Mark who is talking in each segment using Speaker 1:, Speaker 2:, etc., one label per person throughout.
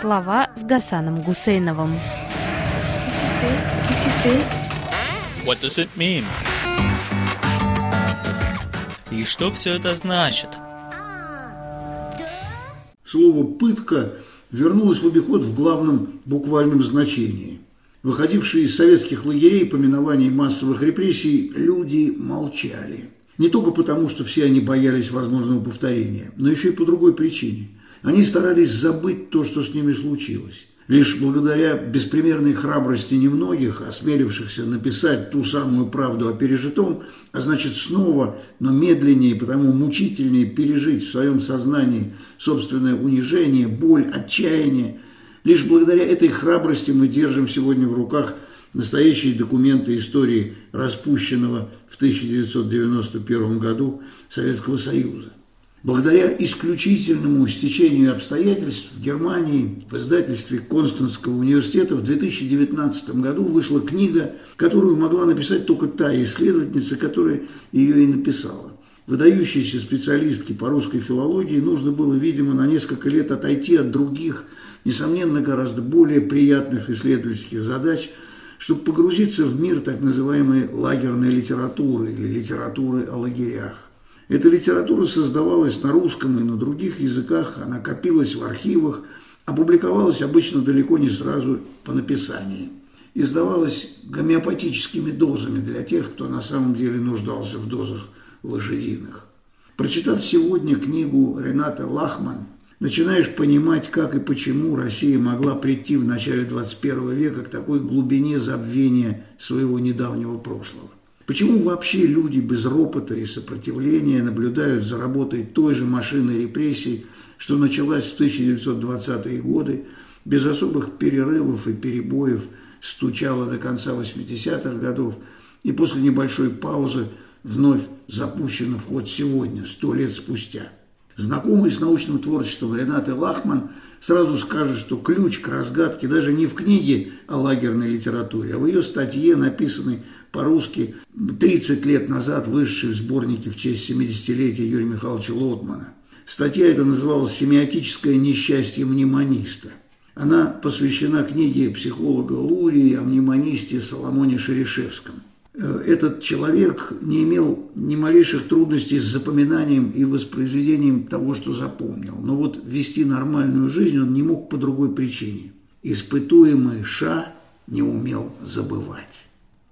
Speaker 1: Слова с Гасаном Гусейновым.
Speaker 2: What does it mean?
Speaker 3: И что все это значит?
Speaker 4: Слово «пытка» вернулось в обиход в главном буквальном значении. Выходившие из советских лагерей по миновании массовых репрессий люди молчали. Не только потому, что все они боялись возможного повторения, но еще и по другой причине. Они старались забыть то, что с ними случилось. Лишь благодаря беспримерной храбрости немногих, осмелившихся написать ту самую правду о пережитом, а значит снова, но медленнее потому мучительнее пережить в своем сознании собственное унижение, боль, отчаяние, лишь благодаря этой храбрости мы держим сегодня в руках настоящие документы истории распущенного в 1991 году Советского Союза. Благодаря исключительному стечению обстоятельств в Германии в издательстве Константского университета в 2019 году вышла книга, которую могла написать только та исследовательница, которая ее и написала. Выдающейся специалистке по русской филологии нужно было, видимо, на несколько лет отойти от других, несомненно, гораздо более приятных исследовательских задач, чтобы погрузиться в мир так называемой лагерной литературы или литературы о лагерях. Эта литература создавалась на русском и на других языках, она копилась в архивах, опубликовалась обычно далеко не сразу по написании. Издавалась гомеопатическими дозами для тех, кто на самом деле нуждался в дозах лошадиных. Прочитав сегодня книгу Рената Лахман, начинаешь понимать, как и почему Россия могла прийти в начале 21 века к такой глубине забвения своего недавнего прошлого. Почему вообще люди без ропота и сопротивления наблюдают за работой той же машины репрессий, что началась в 1920-е годы, без особых перерывов и перебоев стучала до конца 80-х годов и после небольшой паузы вновь запущена в ход сегодня, сто лет спустя? Знакомый с научным творчеством Ренаты Лахман сразу скажет, что ключ к разгадке даже не в книге о лагерной литературе, а в ее статье, написанной по-русски 30 лет назад, вышедшей в сборнике в честь 70-летия Юрия Михайловича Лотмана. Статья эта называлась «Семиотическое несчастье мнемониста». Она посвящена книге психолога Лурии о мнемонисте Соломоне Шерешевском. Э, этот человек не имел ни малейших трудностей с запоминанием и воспроизведением того, что запомнил. Но вот вести нормальную жизнь он не мог по другой причине. Испытуемый Ша не умел забывать.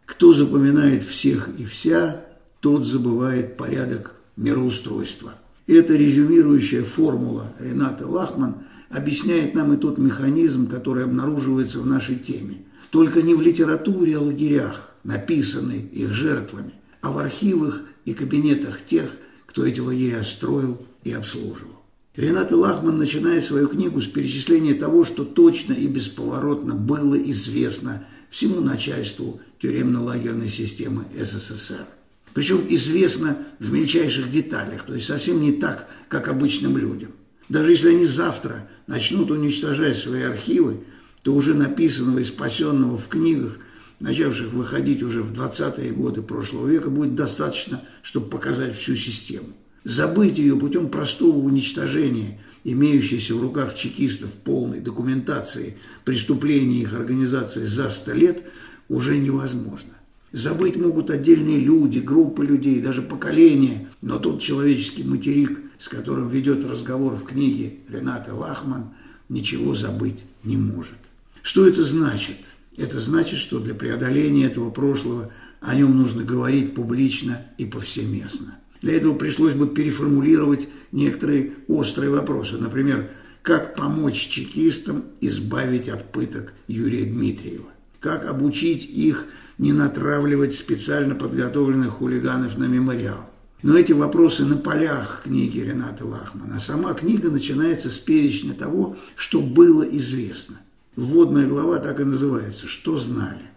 Speaker 4: Кто запоминает всех и вся, тот забывает порядок мироустройства. Эта резюмирующая формула Рената Лахман объясняет нам и тот механизм, который обнаруживается в нашей теме. Только не в литературе о лагерях, написанной их жертвами, а в архивах и кабинетах тех, кто эти лагеря строил и обслуживал. Рената Лахман начинает свою книгу с перечисления того, что точно и бесповоротно было известно всему начальству тюремно-лагерной системы СССР. Причем известно в мельчайших деталях, то есть совсем не так, как обычным людям. Даже если они завтра начнут уничтожать свои архивы, то уже написанного и спасенного в книгах начавших выходить уже в 20-е годы прошлого века, будет достаточно, чтобы показать всю систему. Забыть ее путем простого уничтожения, имеющейся в руках чекистов полной документации преступлений их организации за 100 лет, уже невозможно. Забыть могут отдельные люди, группы людей, даже поколения, но тот человеческий материк, с которым ведет разговор в книге Рената Лахман, ничего забыть не может. Что это значит – это значит, что для преодоления этого прошлого о нем нужно говорить публично и повсеместно. Для этого пришлось бы переформулировать некоторые острые вопросы. Например, как помочь чекистам избавить от пыток Юрия Дмитриева? Как обучить их не натравливать специально подготовленных хулиганов на мемориал? Но эти вопросы на полях книги Рената Лахмана. Сама книга начинается с перечня того, что было известно. Вводная глава так и называется «Что знали?».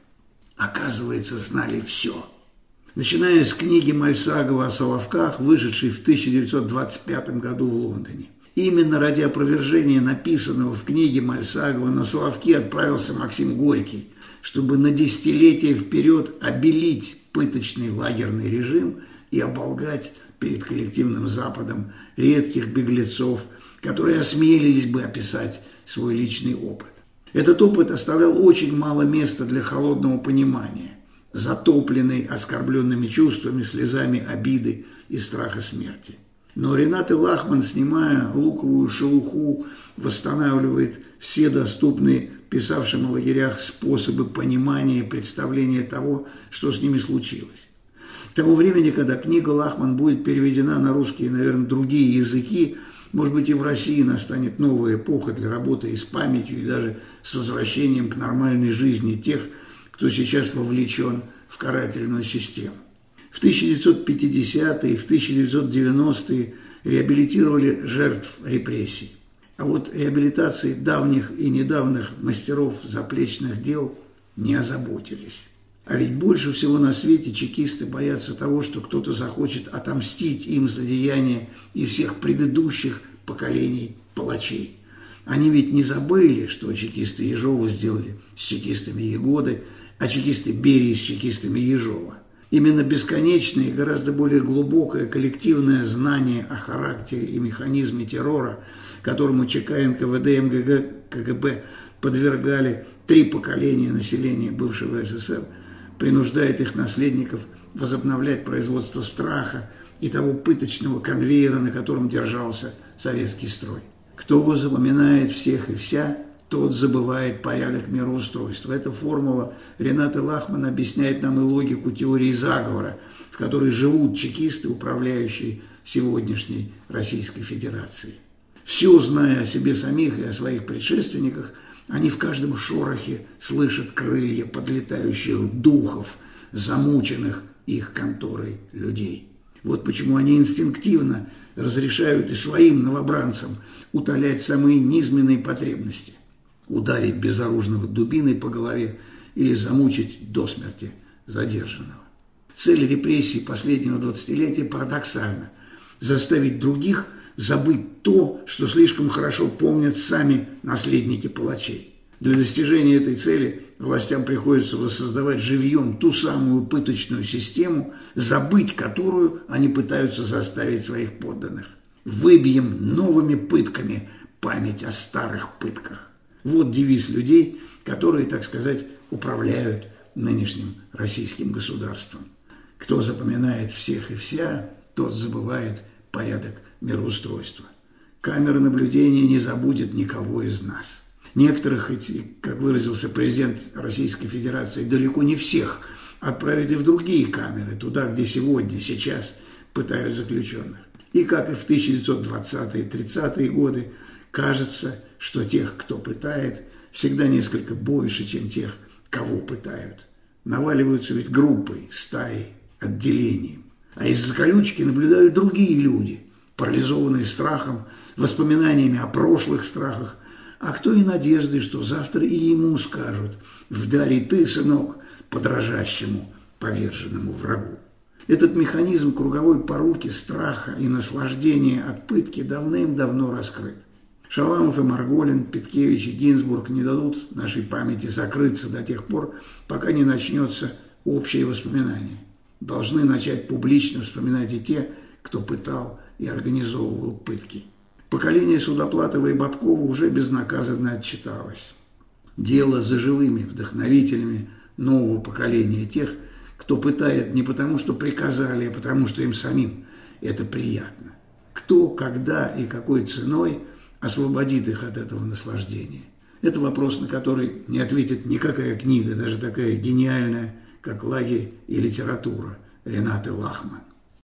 Speaker 4: Оказывается, знали все. Начиная с книги Мальсагова о Соловках, вышедшей в 1925 году в Лондоне. Именно ради опровержения написанного в книге Мальсагова на Соловки отправился Максим Горький, чтобы на десятилетия вперед обелить пыточный лагерный режим и оболгать перед коллективным Западом редких беглецов, которые осмелились бы описать свой личный опыт. Этот опыт оставлял очень мало места для холодного понимания, затопленный оскорбленными чувствами, слезами обиды и страха смерти. Но Ренат Лахман, снимая луковую шелуху, восстанавливает все доступные писавшим о лагерях способы понимания и представления того, что с ними случилось. К тому времени, когда книга Лахман будет переведена на русские и, наверное, другие языки, может быть, и в России настанет новая эпоха для работы и с памятью, и даже с возвращением к нормальной жизни тех, кто сейчас вовлечен в карательную систему. В 1950-е и в 1990-е реабилитировали жертв репрессий. А вот реабилитацией давних и недавних мастеров заплечных дел не озаботились. А ведь больше всего на свете чекисты боятся того, что кто-то захочет отомстить им за деяния и всех предыдущих поколений палачей. Они ведь не забыли, что чекисты Ежова сделали с чекистами Егоды, а чекисты Берии с чекистами Ежова. Именно бесконечное и гораздо более глубокое коллективное знание о характере и механизме террора, которому ЧК, НКВД, МГГ, КГБ подвергали три поколения населения бывшего СССР – принуждает их наследников возобновлять производство страха и того пыточного конвейера, на котором держался советский строй. Кто запоминает всех и вся, тот забывает порядок мироустройства. Эта формула Рената Лахман объясняет нам и логику теории заговора, в которой живут чекисты, управляющие сегодняшней Российской Федерацией. Все, зная о себе самих и о своих предшественниках – они в каждом шорохе слышат крылья подлетающих духов, замученных их конторой людей. Вот почему они инстинктивно разрешают и своим новобранцам утолять самые низменные потребности. Ударить безоружного дубиной по голове или замучить до смерти задержанного. Цель репрессий последнего двадцатилетия парадоксальна – заставить других – забыть то, что слишком хорошо помнят сами наследники палачей. Для достижения этой цели властям приходится воссоздавать живьем ту самую пыточную систему, забыть которую они пытаются заставить своих подданных. Выбьем новыми пытками память о старых пытках. Вот девиз людей, которые, так сказать, управляют нынешним российским государством. Кто запоминает всех и вся, тот забывает порядок мироустройства. Камера наблюдения не забудет никого из нас. Некоторых, как выразился президент Российской Федерации, далеко не всех отправили в другие камеры, туда, где сегодня, сейчас пытают заключенных. И как и в 1920-30-е годы, кажется, что тех, кто пытает, всегда несколько больше, чем тех, кого пытают. Наваливаются ведь группой, стаей, отделением. А из-за колючки наблюдают другие люди – парализованный страхом, воспоминаниями о прошлых страхах, а кто и надеждой, что завтра и ему скажут «Вдари ты, сынок, подражащему поверженному врагу». Этот механизм круговой поруки, страха и наслаждения от пытки давным-давно раскрыт. Шаламов и Марголин, Петкевич и Гинзбург не дадут нашей памяти закрыться до тех пор, пока не начнется общее воспоминание. Должны начать публично вспоминать и те, кто пытал и организовывал пытки. Поколение Судоплатова и Бабкова уже безнаказанно отчиталось. Дело за живыми вдохновителями нового поколения тех, кто пытает не потому, что приказали, а потому, что им самим это приятно. Кто, когда и какой ценой освободит их от этого наслаждения? Это вопрос, на который не ответит никакая книга, даже такая гениальная, как «Лагерь и литература» Ренаты Лахман.